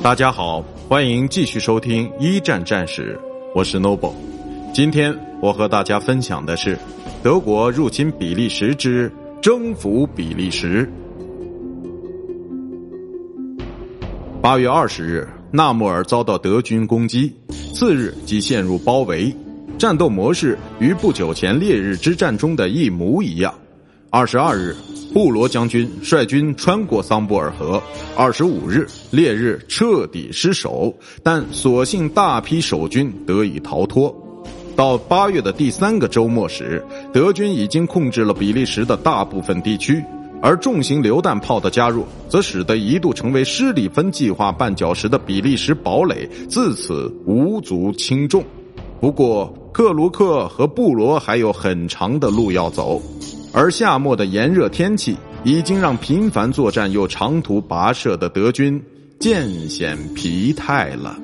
大家好，欢迎继续收听一战战史，我是 Noble。今天我和大家分享的是德国入侵比利时之征服比利时。八月二十日，纳穆尔遭到德军攻击，次日即陷入包围，战斗模式与不久前烈日之战中的一模一样。二十二日。布罗将军率军穿过桑布尔河。二十五日，烈日彻底失守，但所幸大批守军得以逃脱。到八月的第三个周末时，德军已经控制了比利时的大部分地区，而重型榴弹炮的加入，则使得一度成为施里芬计划绊脚石的比利时堡垒自此无足轻重。不过，克卢克和布罗还有很长的路要走。而夏末的炎热天气，已经让频繁作战又长途跋涉的德军渐显疲态了。